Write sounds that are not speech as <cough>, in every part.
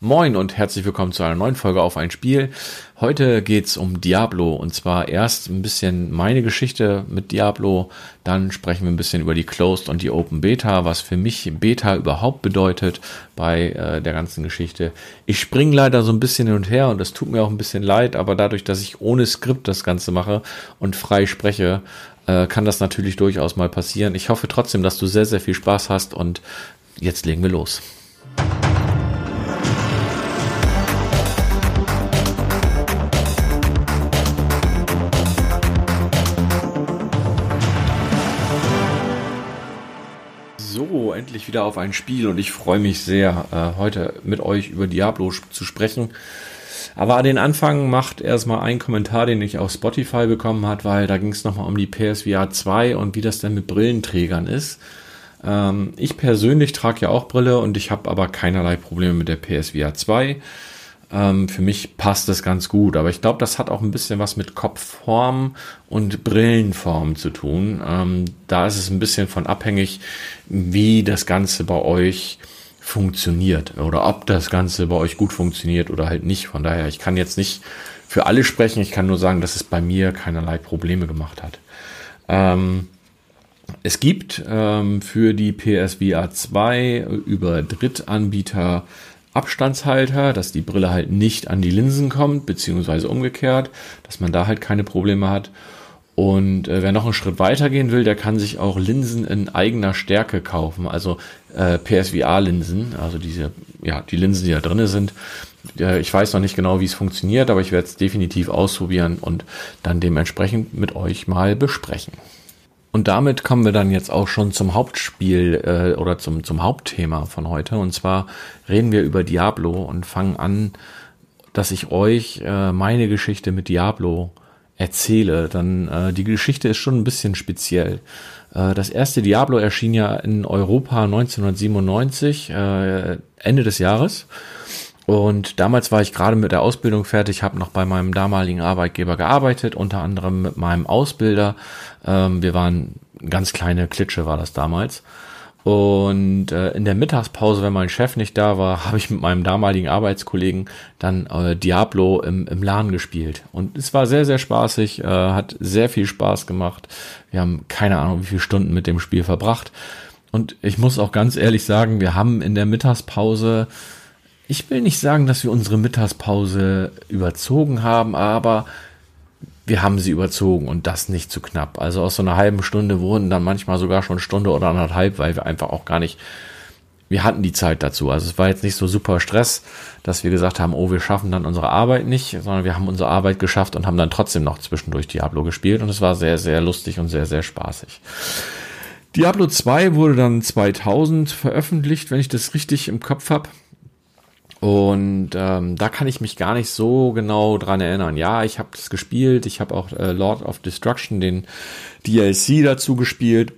Moin und herzlich willkommen zu einer neuen Folge auf ein Spiel. Heute geht's um Diablo und zwar erst ein bisschen meine Geschichte mit Diablo, dann sprechen wir ein bisschen über die Closed und die Open Beta, was für mich Beta überhaupt bedeutet bei äh, der ganzen Geschichte. Ich springe leider so ein bisschen hin und her und das tut mir auch ein bisschen leid, aber dadurch, dass ich ohne Skript das Ganze mache und frei spreche, äh, kann das natürlich durchaus mal passieren. Ich hoffe trotzdem, dass du sehr, sehr viel Spaß hast und jetzt legen wir los. Endlich wieder auf ein Spiel und ich freue mich sehr, äh, heute mit euch über Diablo zu sprechen. Aber an den Anfang macht erstmal ein Kommentar, den ich auf Spotify bekommen hat, weil da ging es nochmal um die PSVR 2 und wie das denn mit Brillenträgern ist. Ähm, ich persönlich trage ja auch Brille und ich habe aber keinerlei Probleme mit der PSVR 2. Ähm, für mich passt das ganz gut, aber ich glaube, das hat auch ein bisschen was mit Kopfform und Brillenform zu tun. Ähm, da ist es ein bisschen von abhängig, wie das Ganze bei euch funktioniert oder ob das Ganze bei euch gut funktioniert oder halt nicht. Von daher, ich kann jetzt nicht für alle sprechen, ich kann nur sagen, dass es bei mir keinerlei Probleme gemacht hat. Ähm, es gibt ähm, für die PSVR 2 über Drittanbieter Abstandshalter, dass die Brille halt nicht an die Linsen kommt, beziehungsweise umgekehrt, dass man da halt keine Probleme hat. Und äh, wer noch einen Schritt weiter gehen will, der kann sich auch Linsen in eigener Stärke kaufen, also äh, PSVR-Linsen, also diese, ja, die Linsen, die da drinne sind. Äh, ich weiß noch nicht genau, wie es funktioniert, aber ich werde es definitiv ausprobieren und dann dementsprechend mit euch mal besprechen. Und damit kommen wir dann jetzt auch schon zum Hauptspiel äh, oder zum, zum Hauptthema von heute. Und zwar reden wir über Diablo und fangen an, dass ich euch äh, meine Geschichte mit Diablo erzähle. Dann äh, die Geschichte ist schon ein bisschen speziell. Äh, das erste Diablo erschien ja in Europa 1997, äh, Ende des Jahres. Und damals war ich gerade mit der Ausbildung fertig, habe noch bei meinem damaligen Arbeitgeber gearbeitet, unter anderem mit meinem Ausbilder. Ähm, wir waren ganz kleine Klitsche war das damals. Und äh, in der Mittagspause, wenn mein Chef nicht da war, <laughs> habe ich mit meinem damaligen Arbeitskollegen dann äh, Diablo im, im LAN gespielt. Und es war sehr, sehr spaßig, äh, hat sehr viel Spaß gemacht. Wir haben keine Ahnung, wie viele Stunden mit dem Spiel verbracht. Und ich muss auch ganz ehrlich sagen, wir haben in der Mittagspause ich will nicht sagen, dass wir unsere Mittagspause überzogen haben, aber wir haben sie überzogen und das nicht zu knapp. Also aus so einer halben Stunde wurden dann manchmal sogar schon Stunde oder anderthalb, weil wir einfach auch gar nicht, wir hatten die Zeit dazu. Also es war jetzt nicht so super Stress, dass wir gesagt haben, oh, wir schaffen dann unsere Arbeit nicht, sondern wir haben unsere Arbeit geschafft und haben dann trotzdem noch zwischendurch Diablo gespielt und es war sehr, sehr lustig und sehr, sehr spaßig. Diablo 2 wurde dann 2000 veröffentlicht, wenn ich das richtig im Kopf habe. Und ähm, da kann ich mich gar nicht so genau dran erinnern. Ja, ich habe das gespielt. Ich habe auch äh, Lord of Destruction, den DLC dazu gespielt,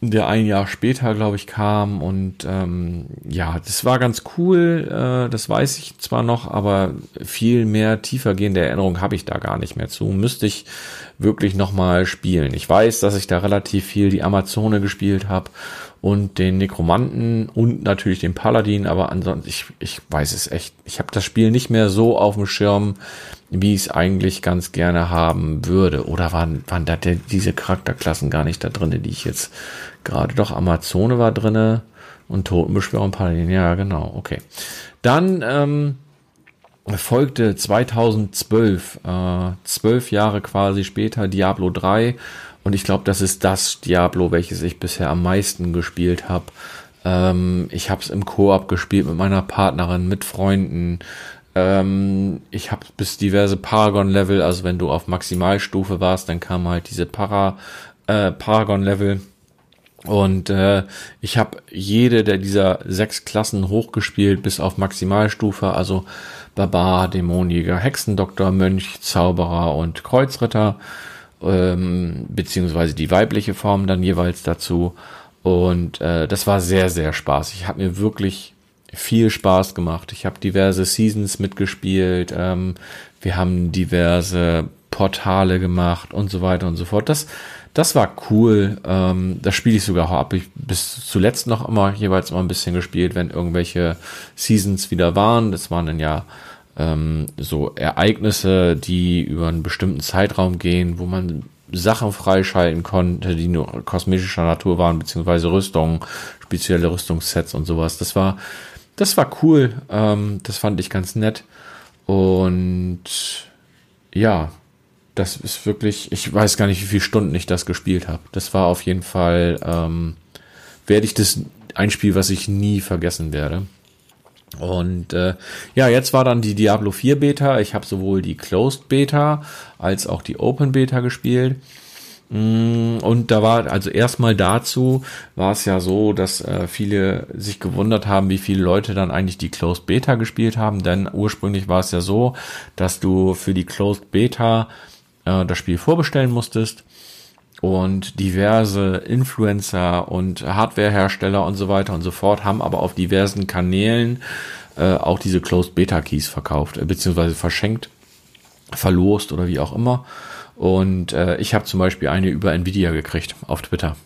der ein Jahr später, glaube ich, kam. Und ähm, ja, das war ganz cool. Äh, das weiß ich zwar noch, aber viel mehr tiefergehende Erinnerung habe ich da gar nicht mehr zu. Müsste ich wirklich nochmal spielen. Ich weiß, dass ich da relativ viel die Amazone gespielt habe und den Nekromanten und natürlich den Paladin, aber ansonsten, ich, ich weiß es echt. Ich habe das Spiel nicht mehr so auf dem Schirm, wie ich es eigentlich ganz gerne haben würde. Oder waren, waren da der, diese Charakterklassen gar nicht da drinne, die ich jetzt gerade doch Amazone war drinne und Totenbeschwörer und Paladin. Ja, genau, okay. Dann ähm, folgte 2012, äh, zwölf Jahre quasi später, Diablo 3 und ich glaube, das ist das Diablo, welches ich bisher am meisten gespielt habe. Ähm, ich habe es im Koop gespielt mit meiner Partnerin, mit Freunden. Ähm, ich habe bis diverse Paragon-Level, also wenn du auf Maximalstufe warst, dann kam halt diese Para, äh, Paragon-Level. Und äh, ich habe jede der dieser sechs Klassen hochgespielt bis auf Maximalstufe, also Barbar, Dämonjäger, Hexendoktor, Mönch, Zauberer und Kreuzritter ähm, beziehungsweise die weibliche Form dann jeweils dazu. Und äh, das war sehr, sehr spaßig. Hat mir wirklich viel Spaß gemacht. Ich habe diverse Seasons mitgespielt. Ähm, wir haben diverse Portale gemacht und so weiter und so fort. Das, Das war cool. Ähm, das spiele ich sogar habe ich bis zuletzt noch immer jeweils mal ein bisschen gespielt, wenn irgendwelche Seasons wieder waren. Das waren dann ja ähm, so Ereignisse, die über einen bestimmten Zeitraum gehen, wo man Sachen freischalten konnte, die nur kosmetischer Natur waren, beziehungsweise Rüstungen, spezielle Rüstungssets und sowas. Das war, das war cool. Ähm, das fand ich ganz nett. Und ja, das ist wirklich, ich weiß gar nicht, wie viele Stunden ich das gespielt habe. Das war auf jeden Fall, ähm, werde ich das ein Spiel, was ich nie vergessen werde. Und äh, ja, jetzt war dann die Diablo 4 Beta. Ich habe sowohl die Closed Beta als auch die Open Beta gespielt. Mm, und da war, also erstmal dazu war es ja so, dass äh, viele sich gewundert haben, wie viele Leute dann eigentlich die Closed Beta gespielt haben. Denn ursprünglich war es ja so, dass du für die Closed Beta äh, das Spiel vorbestellen musstest und diverse Influencer und Hardwarehersteller und so weiter und so fort haben aber auf diversen Kanälen äh, auch diese Closed Beta Keys verkauft, äh, beziehungsweise verschenkt, verlost oder wie auch immer. Und äh, ich habe zum Beispiel eine über Nvidia gekriegt auf Twitter.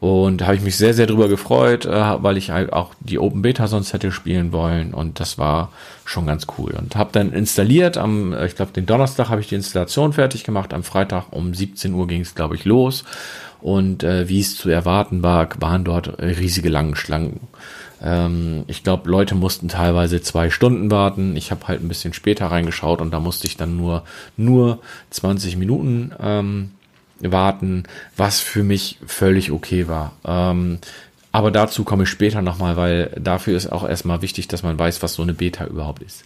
Und habe ich mich sehr, sehr drüber gefreut, äh, weil ich halt auch die Open Beta sonst hätte spielen wollen. Und das war schon ganz cool. Und habe dann installiert, am, äh, ich glaube, den Donnerstag habe ich die Installation fertig gemacht. Am Freitag um 17 Uhr ging es, glaube ich, los. Und äh, wie es zu erwarten war, waren dort riesige lange Schlangen. Ähm, ich glaube, Leute mussten teilweise zwei Stunden warten. Ich habe halt ein bisschen später reingeschaut und da musste ich dann nur, nur 20 Minuten ähm, warten, was für mich völlig okay war. Ähm, aber dazu komme ich später nochmal, weil dafür ist auch erstmal wichtig, dass man weiß, was so eine Beta überhaupt ist.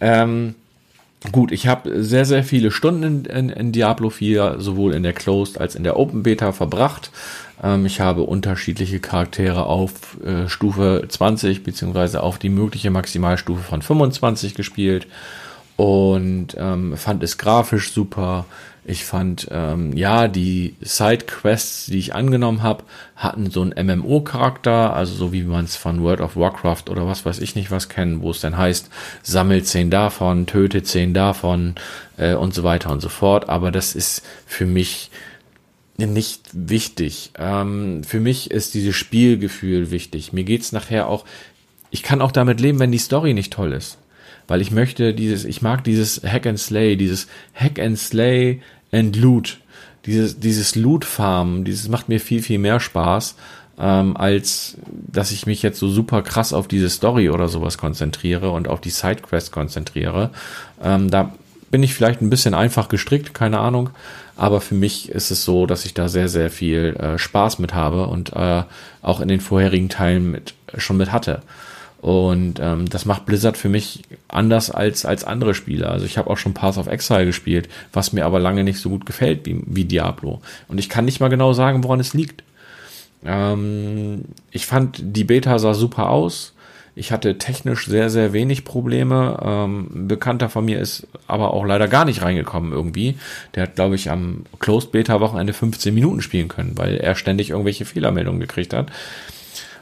Ähm, gut, ich habe sehr, sehr viele Stunden in, in, in, Diablo 4, sowohl in der Closed als in der Open Beta verbracht. Ähm, ich habe unterschiedliche Charaktere auf äh, Stufe 20 beziehungsweise auf die mögliche Maximalstufe von 25 gespielt und ähm, fand es grafisch super. Ich fand, ähm, ja, die Side-Quests, die ich angenommen habe, hatten so einen MMO-Charakter, also so wie man es von World of Warcraft oder was weiß ich nicht was kennen, wo es dann heißt, sammel zehn davon, töte zehn davon äh, und so weiter und so fort. Aber das ist für mich nicht wichtig. Ähm, für mich ist dieses Spielgefühl wichtig. Mir geht's nachher auch, ich kann auch damit leben, wenn die Story nicht toll ist weil ich möchte dieses, ich mag dieses Hack and Slay, dieses Hack and Slay and Loot. Dieses, dieses Loot-Farmen, dieses macht mir viel, viel mehr Spaß, ähm, als dass ich mich jetzt so super krass auf diese Story oder sowas konzentriere und auf die Sidequest konzentriere. Ähm, da bin ich vielleicht ein bisschen einfach gestrickt, keine Ahnung. Aber für mich ist es so, dass ich da sehr, sehr viel äh, Spaß mit habe und äh, auch in den vorherigen Teilen mit, schon mit hatte. Und ähm, das macht Blizzard für mich anders als, als andere Spiele. Also ich habe auch schon Path of Exile gespielt, was mir aber lange nicht so gut gefällt wie, wie Diablo. Und ich kann nicht mal genau sagen, woran es liegt. Ähm, ich fand, die Beta sah super aus. Ich hatte technisch sehr, sehr wenig Probleme. Ähm, ein Bekannter von mir ist aber auch leider gar nicht reingekommen irgendwie. Der hat, glaube ich, am Closed Beta Wochenende 15 Minuten spielen können, weil er ständig irgendwelche Fehlermeldungen gekriegt hat.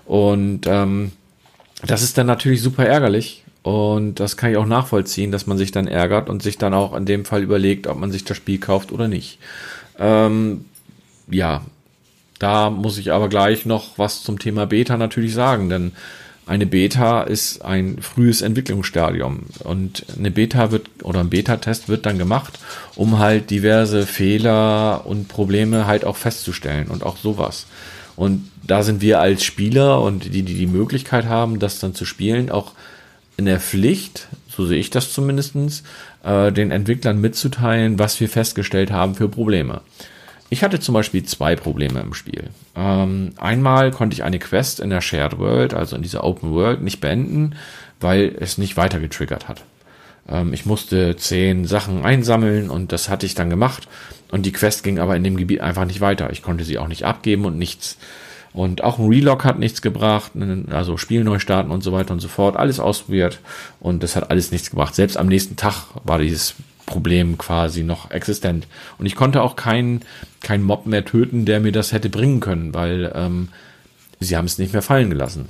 Und ähm, das ist dann natürlich super ärgerlich. Und das kann ich auch nachvollziehen, dass man sich dann ärgert und sich dann auch in dem Fall überlegt, ob man sich das Spiel kauft oder nicht. Ähm, ja, da muss ich aber gleich noch was zum Thema Beta natürlich sagen, denn eine Beta ist ein frühes Entwicklungsstadium und eine Beta wird oder ein Beta-Test wird dann gemacht, um halt diverse Fehler und Probleme halt auch festzustellen und auch sowas. Und da sind wir als Spieler und die, die die Möglichkeit haben, das dann zu spielen, auch in der Pflicht, so sehe ich das zumindestens, äh, den Entwicklern mitzuteilen, was wir festgestellt haben für Probleme. Ich hatte zum Beispiel zwei Probleme im Spiel. Ähm, einmal konnte ich eine Quest in der Shared World, also in dieser Open World, nicht beenden, weil es nicht weiter getriggert hat. Ähm, ich musste zehn Sachen einsammeln und das hatte ich dann gemacht. Und die Quest ging aber in dem Gebiet einfach nicht weiter. Ich konnte sie auch nicht abgeben und nichts. Und auch ein Relog hat nichts gebracht, also Spiel neu starten und so weiter und so fort. Alles ausprobiert und das hat alles nichts gebracht. Selbst am nächsten Tag war dieses Problem quasi noch existent. Und ich konnte auch keinen kein Mob mehr töten, der mir das hätte bringen können, weil ähm, sie haben es nicht mehr fallen gelassen.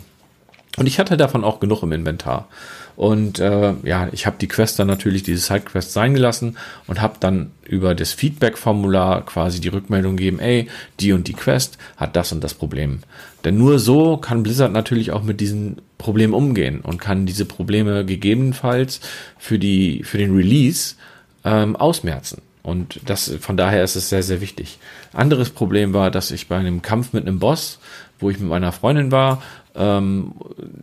Und ich hatte davon auch genug im Inventar. Und äh, ja, ich habe die Quest dann natürlich, diese Sidequest sein gelassen und habe dann über das Feedback-Formular quasi die Rückmeldung gegeben, ey, die und die Quest hat das und das Problem. Denn nur so kann Blizzard natürlich auch mit diesen Problemen umgehen und kann diese Probleme gegebenenfalls für, die, für den Release ähm, ausmerzen. Und das, von daher ist es sehr, sehr wichtig. Anderes Problem war, dass ich bei einem Kampf mit einem Boss, wo ich mit meiner Freundin war, ähm,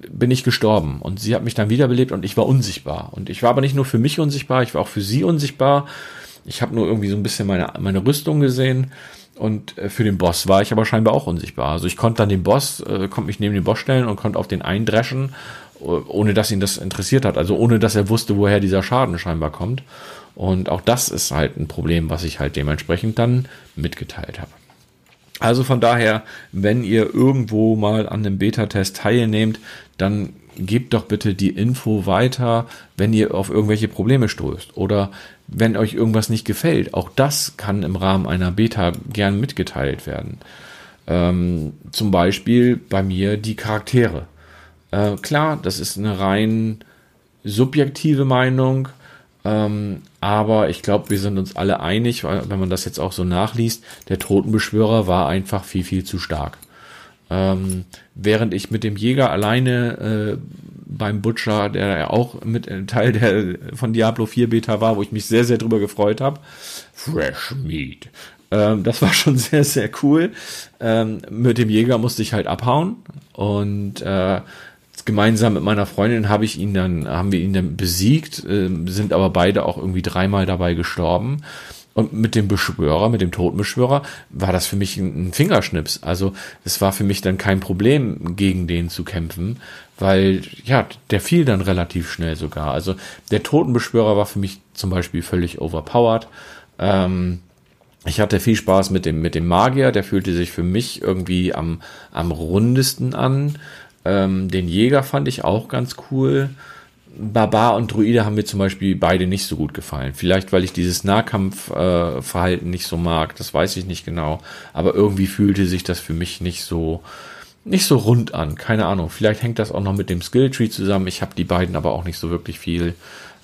bin ich gestorben. Und sie hat mich dann wiederbelebt und ich war unsichtbar. Und ich war aber nicht nur für mich unsichtbar, ich war auch für sie unsichtbar. Ich habe nur irgendwie so ein bisschen meine, meine Rüstung gesehen. Und äh, für den Boss war ich aber scheinbar auch unsichtbar. Also ich konnte dann den Boss, äh, konnte mich neben den Boss stellen und konnte auf den eindreschen, ohne dass ihn das interessiert hat. Also ohne dass er wusste, woher dieser Schaden scheinbar kommt. Und auch das ist halt ein Problem, was ich halt dementsprechend dann mitgeteilt habe. Also von daher, wenn ihr irgendwo mal an einem Beta-Test teilnehmt, dann gebt doch bitte die Info weiter, wenn ihr auf irgendwelche Probleme stoßt oder wenn euch irgendwas nicht gefällt. Auch das kann im Rahmen einer Beta gern mitgeteilt werden. Ähm, zum Beispiel bei mir die Charaktere. Äh, klar, das ist eine rein subjektive Meinung. Ähm, aber ich glaube, wir sind uns alle einig, wenn man das jetzt auch so nachliest, der Totenbeschwörer war einfach viel, viel zu stark. Ähm, während ich mit dem Jäger alleine äh, beim Butcher, der ja auch mit äh, Teil der von Diablo 4 Beta war, wo ich mich sehr, sehr drüber gefreut habe. Fresh Meat. Ähm, das war schon sehr, sehr cool. Ähm, mit dem Jäger musste ich halt abhauen und äh, gemeinsam mit meiner Freundin habe ich ihn dann, haben wir ihn dann besiegt, äh, sind aber beide auch irgendwie dreimal dabei gestorben. Und mit dem Beschwörer, mit dem Totenbeschwörer, war das für mich ein, ein Fingerschnips. Also es war für mich dann kein Problem, gegen den zu kämpfen, weil ja, der fiel dann relativ schnell sogar. Also der Totenbeschwörer war für mich zum Beispiel völlig overpowered. Ähm, ich hatte viel Spaß mit dem, mit dem Magier, der fühlte sich für mich irgendwie am, am rundesten an. Ähm, den Jäger fand ich auch ganz cool. Barbar und Druide haben mir zum Beispiel beide nicht so gut gefallen. Vielleicht, weil ich dieses Nahkampfverhalten äh, nicht so mag, das weiß ich nicht genau. Aber irgendwie fühlte sich das für mich nicht so, nicht so rund an. Keine Ahnung. Vielleicht hängt das auch noch mit dem Skilltree zusammen. Ich habe die beiden aber auch nicht so wirklich viel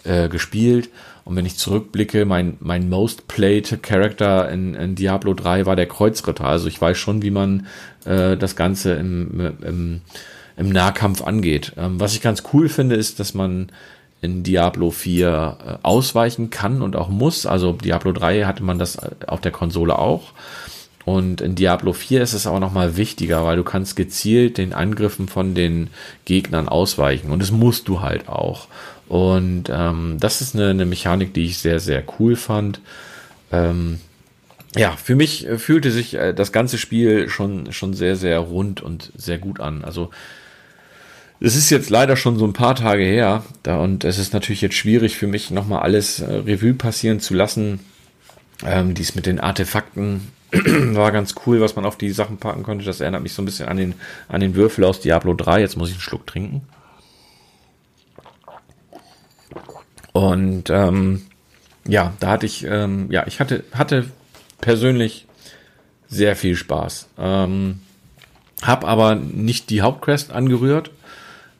äh, gespielt. Und wenn ich zurückblicke, mein, mein most played Character in, in Diablo 3 war der Kreuzritter. Also ich weiß schon, wie man äh, das Ganze im, im im Nahkampf angeht. Ähm, was ich ganz cool finde, ist, dass man in Diablo 4 äh, ausweichen kann und auch muss. Also Diablo 3 hatte man das äh, auf der Konsole auch. Und in Diablo 4 ist es aber nochmal wichtiger, weil du kannst gezielt den Angriffen von den Gegnern ausweichen. Und das musst du halt auch. Und ähm, das ist eine, eine Mechanik, die ich sehr, sehr cool fand. Ähm, ja, für mich äh, fühlte sich äh, das ganze Spiel schon, schon sehr, sehr rund und sehr gut an. Also es ist jetzt leider schon so ein paar Tage her, da und es ist natürlich jetzt schwierig für mich nochmal alles äh, Revue passieren zu lassen. Ähm, dies mit den Artefakten <clears throat> war ganz cool, was man auf die Sachen packen konnte. Das erinnert mich so ein bisschen an den, an den Würfel aus Diablo 3. Jetzt muss ich einen Schluck trinken. Und ähm, ja, da hatte ich, ähm, ja, ich hatte, hatte persönlich sehr viel Spaß. Ähm, hab aber nicht die Hauptquest angerührt,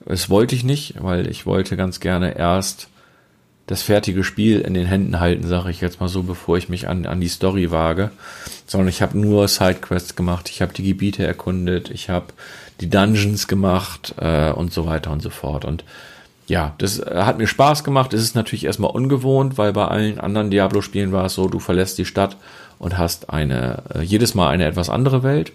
das wollte ich nicht, weil ich wollte ganz gerne erst das fertige Spiel in den Händen halten, sage ich jetzt mal so, bevor ich mich an, an die Story wage. Sondern ich habe nur Sidequests gemacht, ich habe die Gebiete erkundet, ich habe die Dungeons gemacht äh, und so weiter und so fort. Und ja, das äh, hat mir Spaß gemacht. Es ist natürlich erstmal ungewohnt, weil bei allen anderen Diablo-Spielen war es so, du verlässt die Stadt und hast eine äh, jedes Mal eine etwas andere Welt.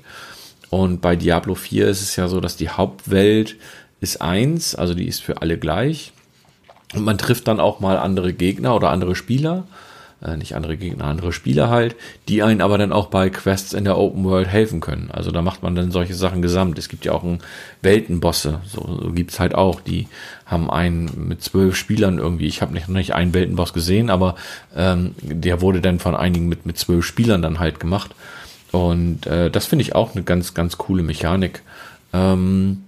Und bei Diablo 4 ist es ja so, dass die Hauptwelt ist eins, also die ist für alle gleich. Und man trifft dann auch mal andere Gegner oder andere Spieler, äh, nicht andere Gegner, andere Spieler halt, die einen aber dann auch bei Quests in der Open World helfen können. Also da macht man dann solche Sachen gesamt. Es gibt ja auch einen Weltenbosse, so, so gibt's halt auch. Die haben einen mit zwölf Spielern irgendwie. Ich habe nicht, noch nicht einen Weltenboss gesehen, aber ähm, der wurde dann von einigen mit mit zwölf Spielern dann halt gemacht. Und äh, das finde ich auch eine ganz ganz coole Mechanik. Ähm,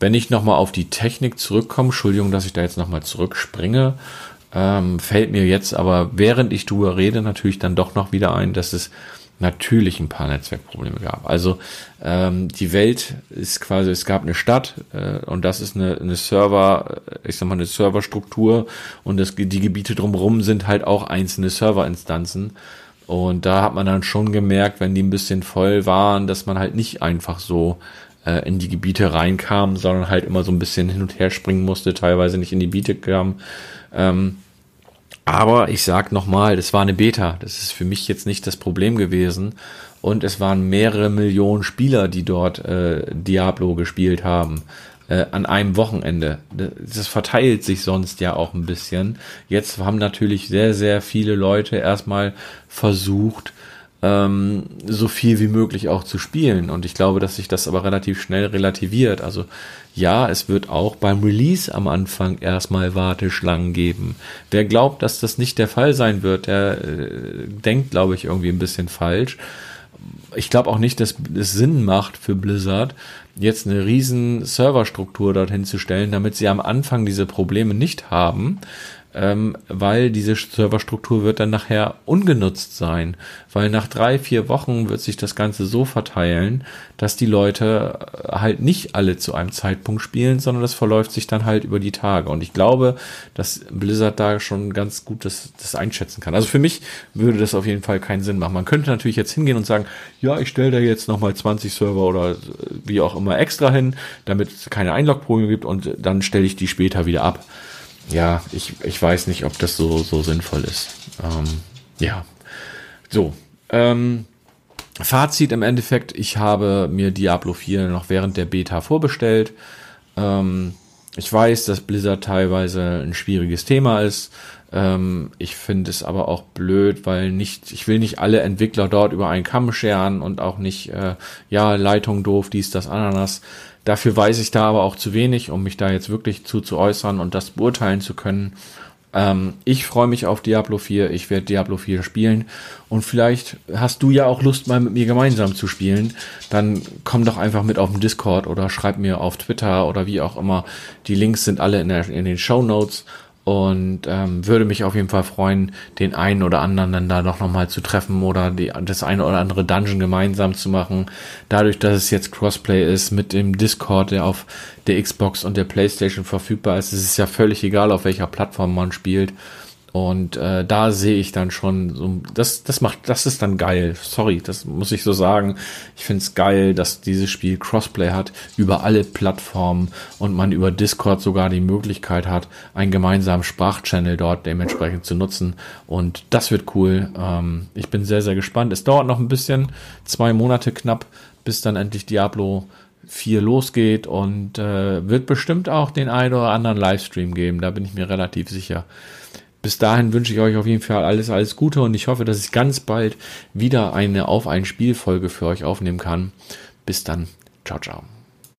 wenn ich nochmal auf die Technik zurückkomme, Entschuldigung, dass ich da jetzt nochmal zurückspringe, ähm, fällt mir jetzt aber, während ich drüber rede, natürlich dann doch noch wieder ein, dass es natürlich ein paar Netzwerkprobleme gab. Also ähm, die Welt ist quasi, es gab eine Stadt äh, und das ist eine, eine Server, ich sag mal eine Serverstruktur und das, die Gebiete drumherum sind halt auch einzelne Serverinstanzen. Und da hat man dann schon gemerkt, wenn die ein bisschen voll waren, dass man halt nicht einfach so äh, in die Gebiete reinkam, sondern halt immer so ein bisschen hin und her springen musste, teilweise nicht in die Gebiete kam. Ähm, aber ich sag nochmal, das war eine Beta. Das ist für mich jetzt nicht das Problem gewesen. Und es waren mehrere Millionen Spieler, die dort äh, Diablo gespielt haben. Äh, an einem Wochenende. Das verteilt sich sonst ja auch ein bisschen. Jetzt haben natürlich sehr, sehr viele Leute erstmal versucht, ähm, so viel wie möglich auch zu spielen. Und ich glaube, dass sich das aber relativ schnell relativiert. Also ja, es wird auch beim Release am Anfang erstmal Warteschlangen geben. Wer glaubt, dass das nicht der Fall sein wird, der äh, denkt, glaube ich, irgendwie ein bisschen falsch. Ich glaube auch nicht, dass es Sinn macht für Blizzard, jetzt eine riesen Serverstruktur dorthin zu stellen, damit sie am Anfang diese Probleme nicht haben, ähm, weil diese Serverstruktur wird dann nachher ungenutzt sein, weil nach drei, vier Wochen wird sich das Ganze so verteilen, dass die Leute äh, halt nicht alle zu einem Zeitpunkt spielen, sondern das verläuft sich dann halt über die Tage. Und ich glaube, dass Blizzard da schon ganz gut das, das einschätzen kann. Also für mich würde das auf jeden Fall keinen Sinn machen. Man könnte natürlich jetzt hingehen und sagen, ja, ich stelle da jetzt nochmal 20 Server oder wie auch immer extra hin, damit es keine Einlogprobleme gibt und dann stelle ich die später wieder ab ja, ich, ich weiß nicht, ob das so, so sinnvoll ist. Ähm, ja, so. Ähm, Fazit im Endeffekt, ich habe mir Diablo 4 noch während der Beta vorbestellt. Ähm, ich weiß, dass Blizzard teilweise ein schwieriges Thema ist. Ähm, ich finde es aber auch blöd, weil nicht, ich will nicht alle Entwickler dort über einen Kamm scheren und auch nicht, äh, ja, Leitung doof, dies, das, Ananas. Dafür weiß ich da aber auch zu wenig, um mich da jetzt wirklich zu, zu äußern und das beurteilen zu können. Ähm, ich freue mich auf Diablo 4. Ich werde Diablo 4 spielen. Und vielleicht hast du ja auch Lust, mal mit mir gemeinsam zu spielen. Dann komm doch einfach mit auf den Discord oder schreib mir auf Twitter oder wie auch immer. Die Links sind alle in, der, in den Show Notes und ähm, würde mich auf jeden Fall freuen, den einen oder anderen dann da noch, noch mal zu treffen oder die, das eine oder andere Dungeon gemeinsam zu machen. Dadurch, dass es jetzt Crossplay ist mit dem Discord, der auf der Xbox und der PlayStation verfügbar ist, ist es ja völlig egal, auf welcher Plattform man spielt. Und äh, da sehe ich dann schon, so, das, das macht, das ist dann geil. Sorry, das muss ich so sagen. Ich finde es geil, dass dieses Spiel Crossplay hat über alle Plattformen und man über Discord sogar die Möglichkeit hat, einen gemeinsamen Sprachchannel dort dementsprechend zu nutzen. Und das wird cool. Ähm, ich bin sehr, sehr gespannt. Es dauert noch ein bisschen, zwei Monate knapp, bis dann endlich Diablo 4 losgeht und äh, wird bestimmt auch den einen oder anderen Livestream geben. Da bin ich mir relativ sicher. Bis dahin wünsche ich euch auf jeden Fall alles, alles Gute und ich hoffe, dass ich ganz bald wieder eine Auf ein Spiel Folge für euch aufnehmen kann. Bis dann. Ciao, ciao.